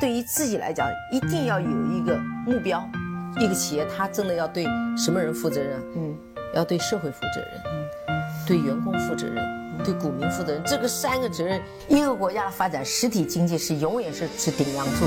对于自己来讲，一定要有一个目标。一个企业，它真的要对什么人负责任？嗯，要对社会负责任，嗯，对员工负责任，对股民负责任。这个三个责任，一个国家的发展，实体经济是永远是是顶梁柱。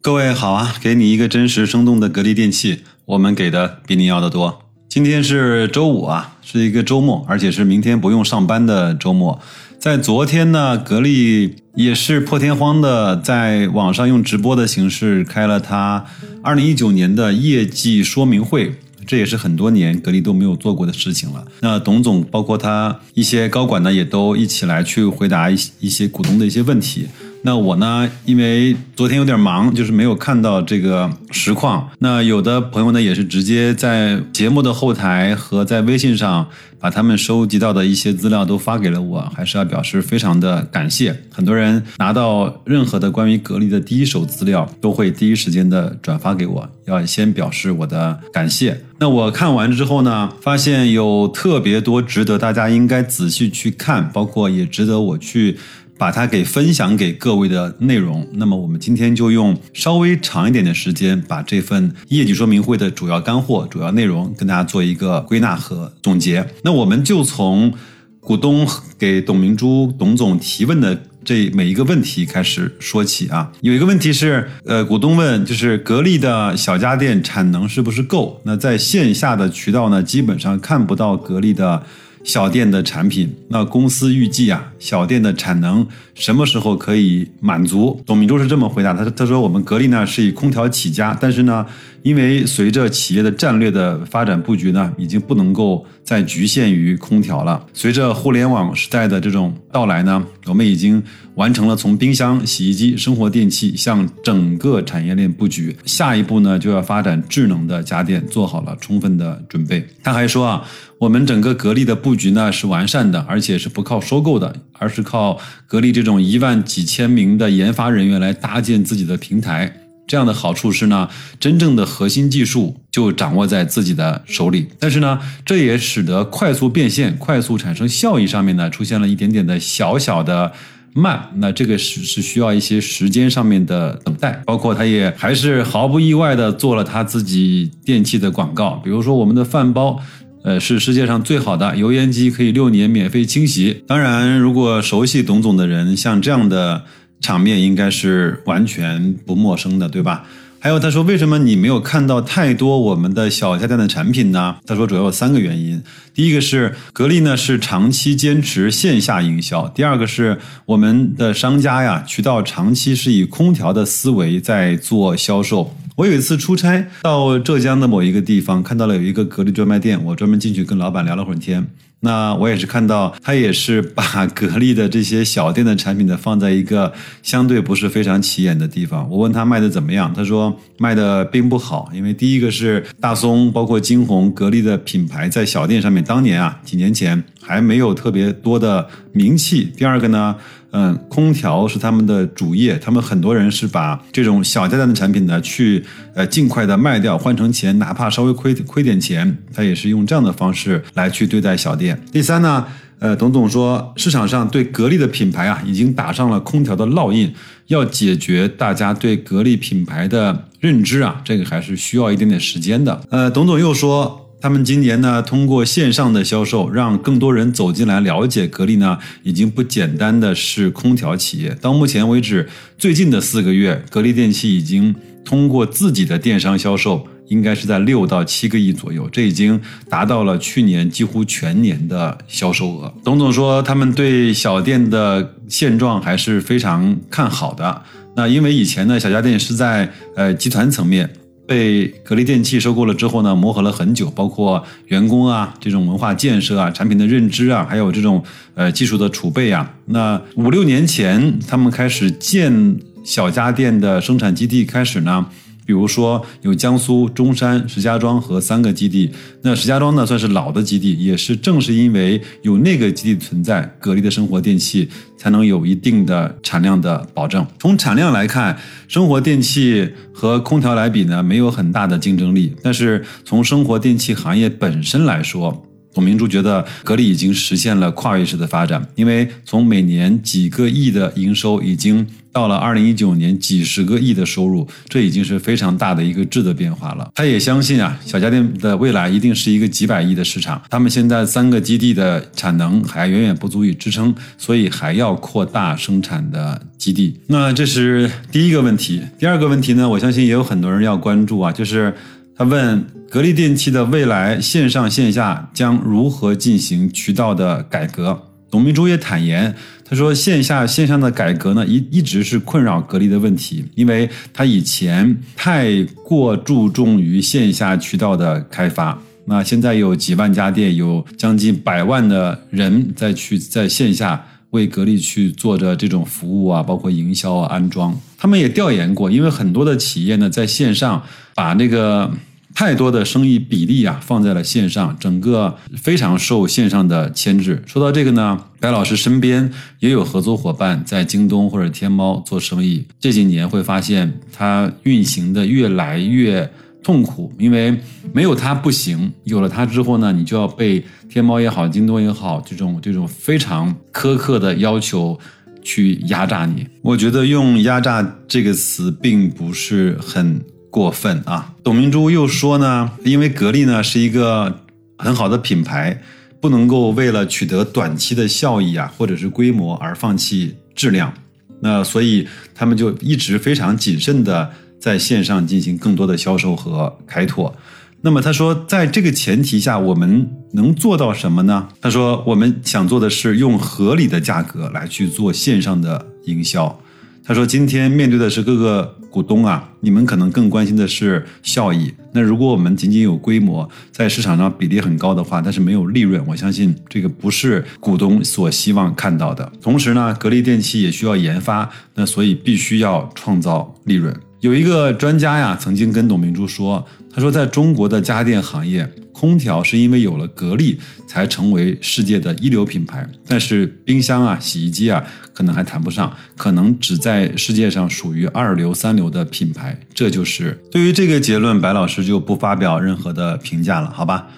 各位好啊，给你一个真实生动的格力电器，我们给的比你要的多。今天是周五啊，是一个周末，而且是明天不用上班的周末。在昨天呢，格力也是破天荒的在网上用直播的形式开了它二零一九年的业绩说明会，这也是很多年格力都没有做过的事情了。那董总包括他一些高管呢，也都一起来去回答一一些股东的一些问题。那我呢，因为昨天有点忙，就是没有看到这个实况。那有的朋友呢，也是直接在节目的后台和在微信上把他们收集到的一些资料都发给了我，还是要表示非常的感谢。很多人拿到任何的关于格力的第一手资料，都会第一时间的转发给我，要先表示我的感谢。那我看完之后呢，发现有特别多值得大家应该仔细去看，包括也值得我去。把它给分享给各位的内容，那么我们今天就用稍微长一点的时间，把这份业绩说明会的主要干货、主要内容跟大家做一个归纳和总结。那我们就从股东给董明珠董总提问的这每一个问题开始说起啊。有一个问题是，呃，股东问就是格力的小家电产能是不是够？那在线下的渠道呢，基本上看不到格力的。小店的产品，那公司预计啊，小店的产能什么时候可以满足？董明珠是这么回答，他说：“他说我们格力呢是以空调起家，但是呢，因为随着企业的战略的发展布局呢，已经不能够再局限于空调了。随着互联网时代的这种到来呢，我们已经完成了从冰箱、洗衣机、生活电器向整个产业链布局，下一步呢就要发展智能的家电，做好了充分的准备。”他还说啊。我们整个格力的布局呢是完善的，而且是不靠收购的，而是靠格力这种一万几千名的研发人员来搭建自己的平台。这样的好处是呢，真正的核心技术就掌握在自己的手里。但是呢，这也使得快速变现、快速产生效益上面呢出现了一点点的小小的慢。那这个是是需要一些时间上面的等待。包括他也还是毫不意外的做了他自己电器的广告，比如说我们的饭包。呃，是世界上最好的油烟机，可以六年免费清洗。当然，如果熟悉董总的人，像这样的场面应该是完全不陌生的，对吧？还有，他说为什么你没有看到太多我们的小家电的产品呢？他说主要有三个原因。第一个是格力呢是长期坚持线下营销，第二个是我们的商家呀渠道长期是以空调的思维在做销售。我有一次出差到浙江的某一个地方，看到了有一个格力专卖店，我专门进去跟老板聊了会儿天。那我也是看到他也是把格力的这些小店的产品呢放在一个相对不是非常起眼的地方。我问他卖的怎么样，他说卖的并不好，因为第一个是大松，包括金鸿、格力的品牌在小店上面当年啊几年前还没有特别多的名气。第二个呢。嗯，空调是他们的主业，他们很多人是把这种小家电的产品呢，去呃尽快的卖掉，换成钱，哪怕稍微亏亏点钱，他也是用这样的方式来去对待小店。第三呢，呃，董总说市场上对格力的品牌啊，已经打上了空调的烙印，要解决大家对格力品牌的认知啊，这个还是需要一点点时间的。呃，董总又说。他们今年呢，通过线上的销售，让更多人走进来了解格力呢，已经不简单的是空调企业。到目前为止，最近的四个月，格力电器已经通过自己的电商销售，应该是在六到七个亿左右，这已经达到了去年几乎全年的销售额。董总说，他们对小店的现状还是非常看好的。那因为以前呢，小家电是在呃集团层面。被格力电器收购了之后呢，磨合了很久，包括员工啊、这种文化建设啊、产品的认知啊，还有这种呃技术的储备啊。那五六年前，他们开始建小家电的生产基地，开始呢。比如说有江苏中山、石家庄和三个基地，那石家庄呢算是老的基地，也是正是因为有那个基地存在，格力的生活电器才能有一定的产量的保证。从产量来看，生活电器和空调来比呢，没有很大的竞争力。但是从生活电器行业本身来说，董明珠觉得格力已经实现了跨越式的发展，因为从每年几个亿的营收，已经到了二零一九年几十个亿的收入，这已经是非常大的一个质的变化了。他也相信啊，小家电的未来一定是一个几百亿的市场。他们现在三个基地的产能还远远不足以支撑，所以还要扩大生产的基地。那这是第一个问题。第二个问题呢，我相信也有很多人要关注啊，就是他问。格力电器的未来线上线下将如何进行渠道的改革？董明珠也坦言，他说线下线上的改革呢，一一直是困扰格力的问题，因为他以前太过注重于线下渠道的开发。那现在有几万家店，有将近百万的人在去在线下为格力去做着这种服务啊，包括营销啊、安装。他们也调研过，因为很多的企业呢，在线上把那个。太多的生意比例啊放在了线上，整个非常受线上的牵制。说到这个呢，白老师身边也有合作伙伴在京东或者天猫做生意，这几年会发现它运行的越来越痛苦，因为没有它不行，有了它之后呢，你就要被天猫也好、京东也好这种这种非常苛刻的要求去压榨你。我觉得用“压榨”这个词并不是很。过分啊！董明珠又说呢，因为格力呢是一个很好的品牌，不能够为了取得短期的效益啊，或者是规模而放弃质量。那所以他们就一直非常谨慎的在线上进行更多的销售和开拓。那么他说，在这个前提下，我们能做到什么呢？他说，我们想做的是用合理的价格来去做线上的营销。他说：“今天面对的是各个股东啊，你们可能更关心的是效益。那如果我们仅仅有规模，在市场上比例很高的话，但是没有利润，我相信这个不是股东所希望看到的。同时呢，格力电器也需要研发，那所以必须要创造利润。有一个专家呀，曾经跟董明珠说，他说，在中国的家电行业。”空调是因为有了格力才成为世界的一流品牌，但是冰箱啊、洗衣机啊，可能还谈不上，可能只在世界上属于二流、三流的品牌。这就是对于这个结论，白老师就不发表任何的评价了，好吧？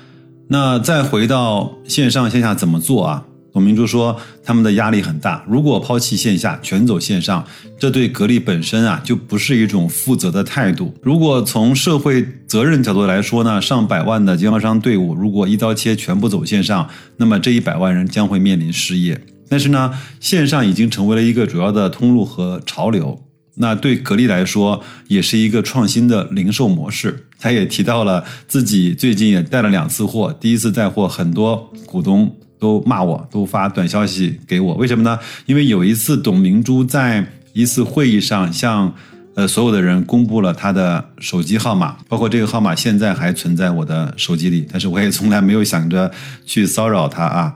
那再回到线上线下怎么做啊？董明珠说，他们的压力很大。如果抛弃线下，全走线上，这对格力本身啊，就不是一种负责的态度。如果从社会责任角度来说呢，上百万的经销商队伍，如果一刀切全部走线上，那么这一百万人将会面临失业。但是呢，线上已经成为了一个主要的通路和潮流。那对格力来说，也是一个创新的零售模式。他也提到了自己最近也带了两次货，第一次带货，很多股东。都骂我，都发短消息给我，为什么呢？因为有一次董明珠在一次会议上向呃所有的人公布了她的手机号码，包括这个号码现在还存在我的手机里，但是我也从来没有想着去骚扰她啊。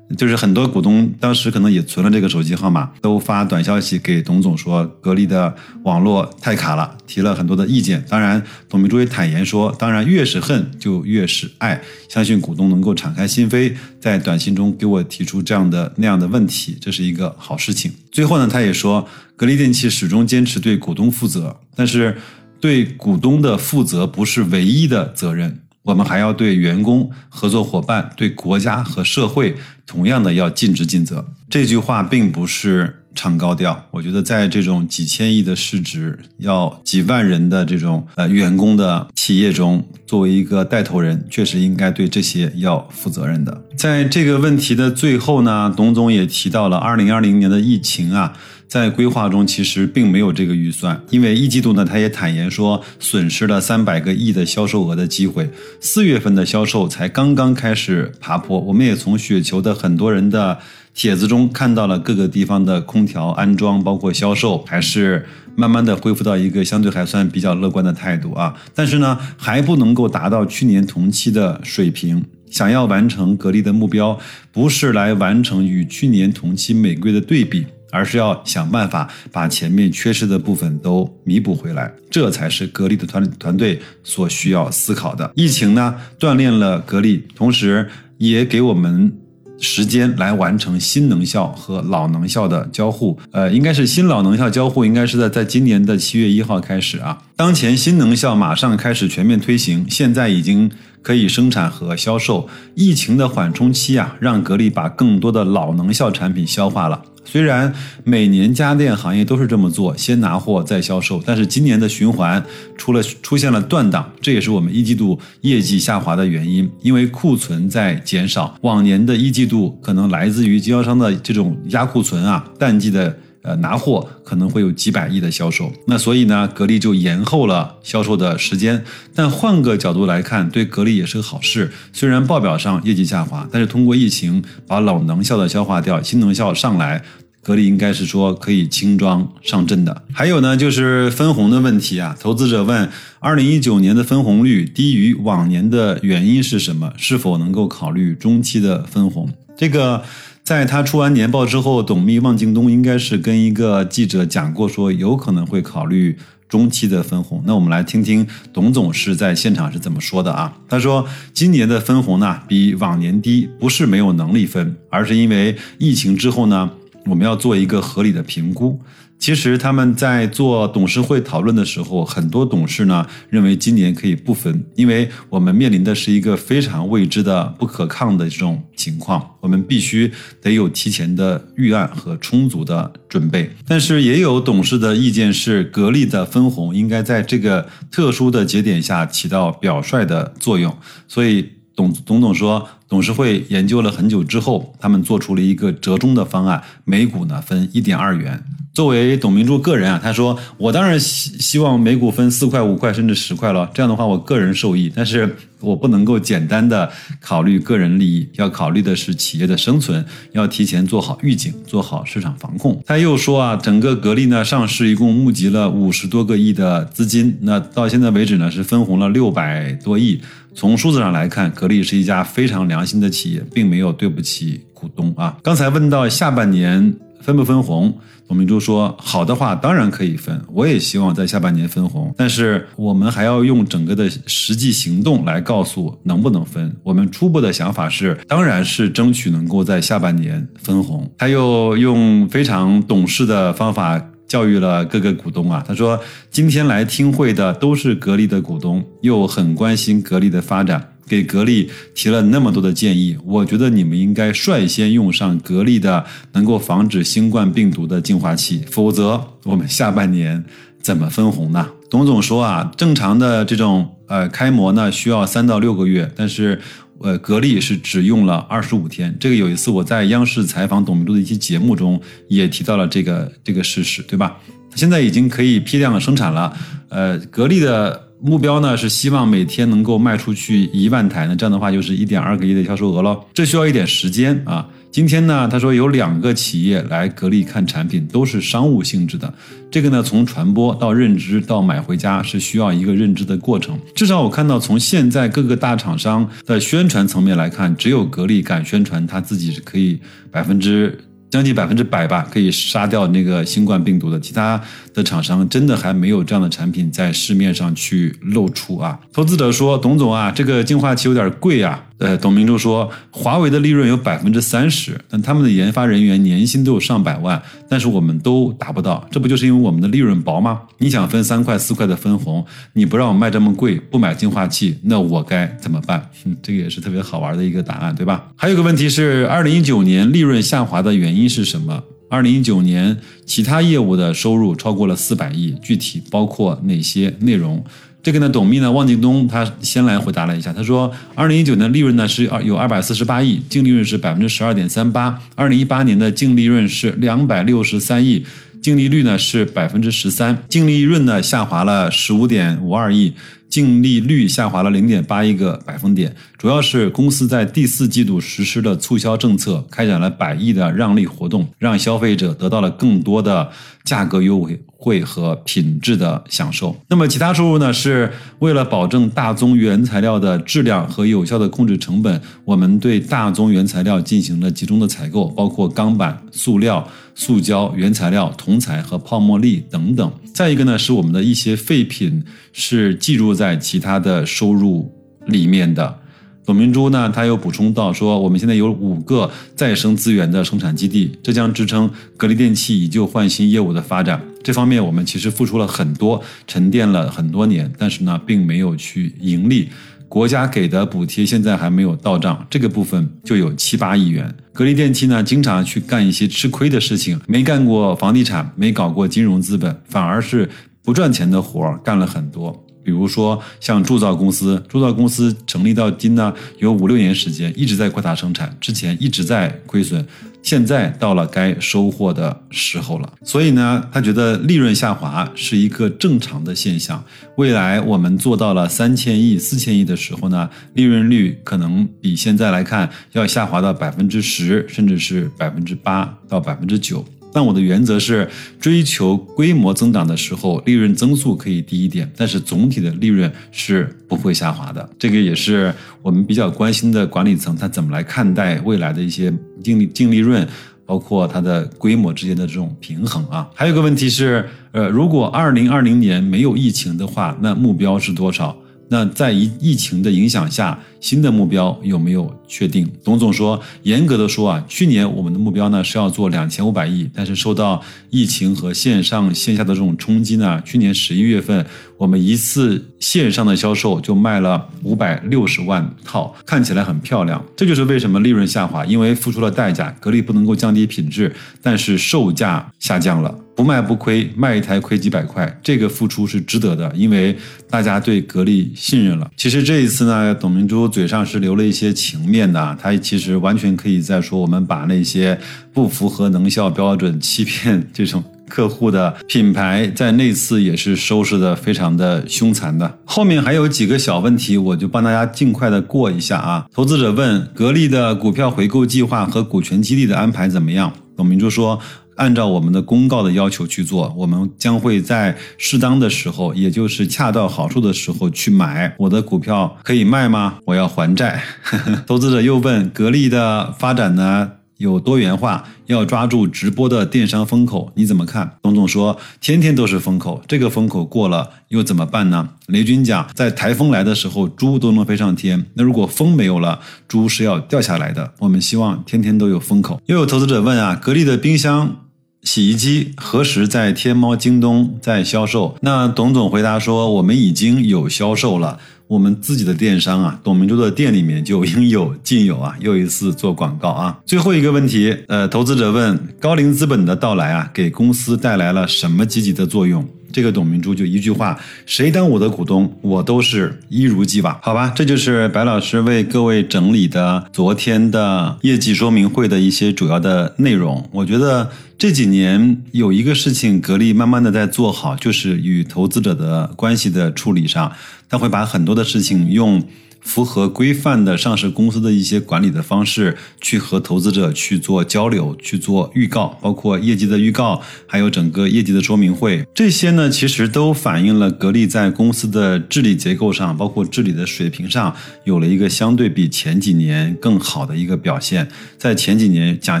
就是很多股东当时可能也存了这个手机号码，都发短消息给董总说格力的网络太卡了，提了很多的意见。当然，董明珠也坦言说，当然越是恨就越是爱，相信股东能够敞开心扉，在短信中给我提出这样的那样的问题，这是一个好事情。最后呢，他也说，格力电器始终坚持对股东负责，但是对股东的负责不是唯一的责任。我们还要对员工、合作伙伴、对国家和社会同样的要尽职尽责。这句话并不是唱高调，我觉得在这种几千亿的市值、要几万人的这种呃员工的企业中，作为一个带头人，确实应该对这些要负责任的。在这个问题的最后呢，董总也提到了二零二零年的疫情啊。在规划中其实并没有这个预算，因为一季度呢，他也坦言说损失了三百个亿的销售额的机会。四月份的销售才刚刚开始爬坡，我们也从雪球的很多人的帖子中看到了各个地方的空调安装，包括销售，还是慢慢的恢复到一个相对还算比较乐观的态度啊。但是呢，还不能够达到去年同期的水平。想要完成格力的目标，不是来完成与去年同期每个月的对比。而是要想办法把前面缺失的部分都弥补回来，这才是格力的团团队所需要思考的。疫情呢，锻炼了格力，同时也给我们时间来完成新能效和老能效的交互。呃，应该是新老能效交互，应该是在在今年的七月一号开始啊。当前新能效马上开始全面推行，现在已经可以生产和销售。疫情的缓冲期啊，让格力把更多的老能效产品消化了。虽然每年家电行业都是这么做，先拿货再销售，但是今年的循环出了出现了断档，这也是我们一季度业绩下滑的原因。因为库存在减少，往年的一季度可能来自于经销商的这种压库存啊，淡季的呃拿货可能会有几百亿的销售，那所以呢，格力就延后了销售的时间。但换个角度来看，对格力也是个好事。虽然报表上业绩下滑，但是通过疫情把老能效的消化掉，新能效上来。格力应该是说可以轻装上阵的。还有呢，就是分红的问题啊。投资者问：二零一九年的分红率低于往年的原因是什么？是否能够考虑中期的分红？这个在他出完年报之后，董秘望京东应该是跟一个记者讲过，说有可能会考虑中期的分红。那我们来听听董总是在现场是怎么说的啊？他说，今年的分红呢比往年低，不是没有能力分，而是因为疫情之后呢。我们要做一个合理的评估。其实他们在做董事会讨论的时候，很多董事呢认为今年可以不分，因为我们面临的是一个非常未知的、不可抗的这种情况，我们必须得有提前的预案和充足的准备。但是也有董事的意见是，格力的分红应该在这个特殊的节点下起到表率的作用，所以。董董总说，董事会研究了很久之后，他们做出了一个折中的方案，每股呢分一点二元。作为董明珠个人啊，他说：“我当然希希望每股分四块、五块甚至十块了，这样的话我个人受益。但是我不能够简单的考虑个人利益，要考虑的是企业的生存，要提前做好预警，做好市场防控。”他又说啊，整个格力呢上市一共募集了五十多个亿的资金，那到现在为止呢是分红了六百多亿。从数字上来看，格力是一家非常良心的企业，并没有对不起股东啊。刚才问到下半年分不分红，董明珠说好的话当然可以分，我也希望在下半年分红，但是我们还要用整个的实际行动来告诉能不能分。我们初步的想法是，当然是争取能够在下半年分红。他又用非常懂事的方法。教育了各个股东啊，他说今天来听会的都是格力的股东，又很关心格力的发展，给格力提了那么多的建议，我觉得你们应该率先用上格力的能够防止新冠病毒的净化器，否则我们下半年怎么分红呢？董总说啊，正常的这种呃开模呢需要三到六个月，但是。呃，格力是只用了二十五天。这个有一次我在央视采访董明珠的一期节目中也提到了这个这个事实，对吧？现在已经可以批量的生产了。呃，格力的目标呢是希望每天能够卖出去一万台，那这样的话就是一点二个亿的销售额了。这需要一点时间啊。今天呢，他说有两个企业来格力看产品，都是商务性质的。这个呢，从传播到认知到买回家是需要一个认知的过程。至少我看到，从现在各个大厂商的宣传层面来看，只有格力敢宣传他自己是可以百分之。将近百分之百吧，可以杀掉那个新冠病毒的。其他的厂商真的还没有这样的产品在市面上去露出啊。投资者说：“董总啊，这个净化器有点贵啊。”呃，董明珠说：“华为的利润有百分之三十，但他们的研发人员年薪都有上百万，但是我们都达不到，这不就是因为我们的利润薄吗？你想分三块四块的分红，你不让我卖这么贵，不买净化器，那我该怎么办？嗯这个也是特别好玩的一个答案，对吧？还有个问题是，二零一九年利润下滑的原因。是什么？二零一九年其他业务的收入超过了四百亿，具体包括哪些内容？这个呢，董秘呢，汪京东他先来回答了一下，他说，二零一九年利润呢是二有二百四十八亿，净利润是百分之十二点三八，二零一八年的净利润是两百六十三亿，净利率呢是百分之十三，净利润呢下滑了十五点五二亿。净利率下滑了零点八一个百分点，主要是公司在第四季度实施的促销政策，开展了百亿的让利活动，让消费者得到了更多的价格优惠和品质的享受。那么其他收入呢？是为了保证大宗原材料的质量和有效的控制成本，我们对大宗原材料进行了集中的采购，包括钢板、塑料。塑胶原材料、铜材和泡沫粒等等。再一个呢，是我们的一些废品是计入在其他的收入里面的。董明珠呢，他又补充到说，我们现在有五个再生资源的生产基地，这将支撑格力电器以旧换新业务的发展。这方面我们其实付出了很多，沉淀了很多年，但是呢，并没有去盈利。国家给的补贴现在还没有到账，这个部分就有七八亿元。格力电器呢，经常去干一些吃亏的事情，没干过房地产，没搞过金融资本，反而是不赚钱的活儿干了很多。比如说像铸造公司，铸造公司成立到今呢有五六年时间，一直在扩大生产，之前一直在亏损，现在到了该收获的时候了。所以呢，他觉得利润下滑是一个正常的现象。未来我们做到了三千亿、四千亿的时候呢，利润率可能比现在来看要下滑到百分之十，甚至是百分之八到百分之九。但我的原则是追求规模增长的时候，利润增速可以低一点，但是总体的利润是不会下滑的。这个也是我们比较关心的管理层，他怎么来看待未来的一些净利净利润，包括它的规模之间的这种平衡啊。还有个问题是，呃，如果二零二零年没有疫情的话，那目标是多少？那在疫疫情的影响下，新的目标有没有确定？董总说，严格的说啊，去年我们的目标呢是要做两千五百亿，但是受到疫情和线上线下的这种冲击呢，去年十一月份我们一次线上的销售就卖了五百六十万套，看起来很漂亮。这就是为什么利润下滑，因为付出了代价，格力不能够降低品质，但是售价下降了。不卖不亏，卖一台亏几百块，这个付出是值得的，因为大家对格力信任了。其实这一次呢，董明珠嘴上是留了一些情面的，她其实完全可以在说我们把那些不符合能效标准、欺骗这种客户的品牌，在那次也是收拾的非常的凶残的。后面还有几个小问题，我就帮大家尽快的过一下啊。投资者问格力的股票回购计划和股权激励的安排怎么样？董明珠说。按照我们的公告的要求去做，我们将会在适当的时候，也就是恰到好处的时候去买我的股票，可以卖吗？我要还债。投资者又问，格力的发展呢有多元化，要抓住直播的电商风口，你怎么看？董总说，天天都是风口，这个风口过了又怎么办呢？雷军讲，在台风来的时候，猪都能飞上天，那如果风没有了，猪是要掉下来的。我们希望天天都有风口。又有投资者问啊，格力的冰箱。洗衣机何时在天猫、京东在销售？那董总回答说，我们已经有销售了，我们自己的电商啊，董明珠的店里面就应有尽有啊。又一次做广告啊。最后一个问题，呃，投资者问，高瓴资本的到来啊，给公司带来了什么积极的作用？这个董明珠就一句话：谁当我的股东，我都是一如既往。好吧，这就是白老师为各位整理的昨天的业绩说明会的一些主要的内容。我觉得这几年有一个事情，格力慢慢的在做好，就是与投资者的关系的处理上，他会把很多的事情用。符合规范的上市公司的一些管理的方式，去和投资者去做交流，去做预告，包括业绩的预告，还有整个业绩的说明会，这些呢，其实都反映了格力在公司的治理结构上，包括治理的水平上，有了一个相对比前几年更好的一个表现。在前几年讲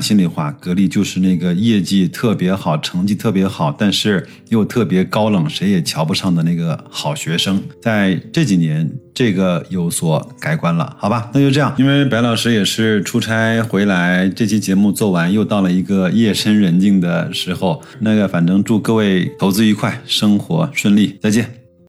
心里话，格力就是那个业绩特别好，成绩特别好，但是又特别高冷，谁也瞧不上的那个好学生。在这几年。这个有所改观了，好吧，那就这样。因为白老师也是出差回来，这期节目做完，又到了一个夜深人静的时候。那个，反正祝各位投资愉快，生活顺利，再见。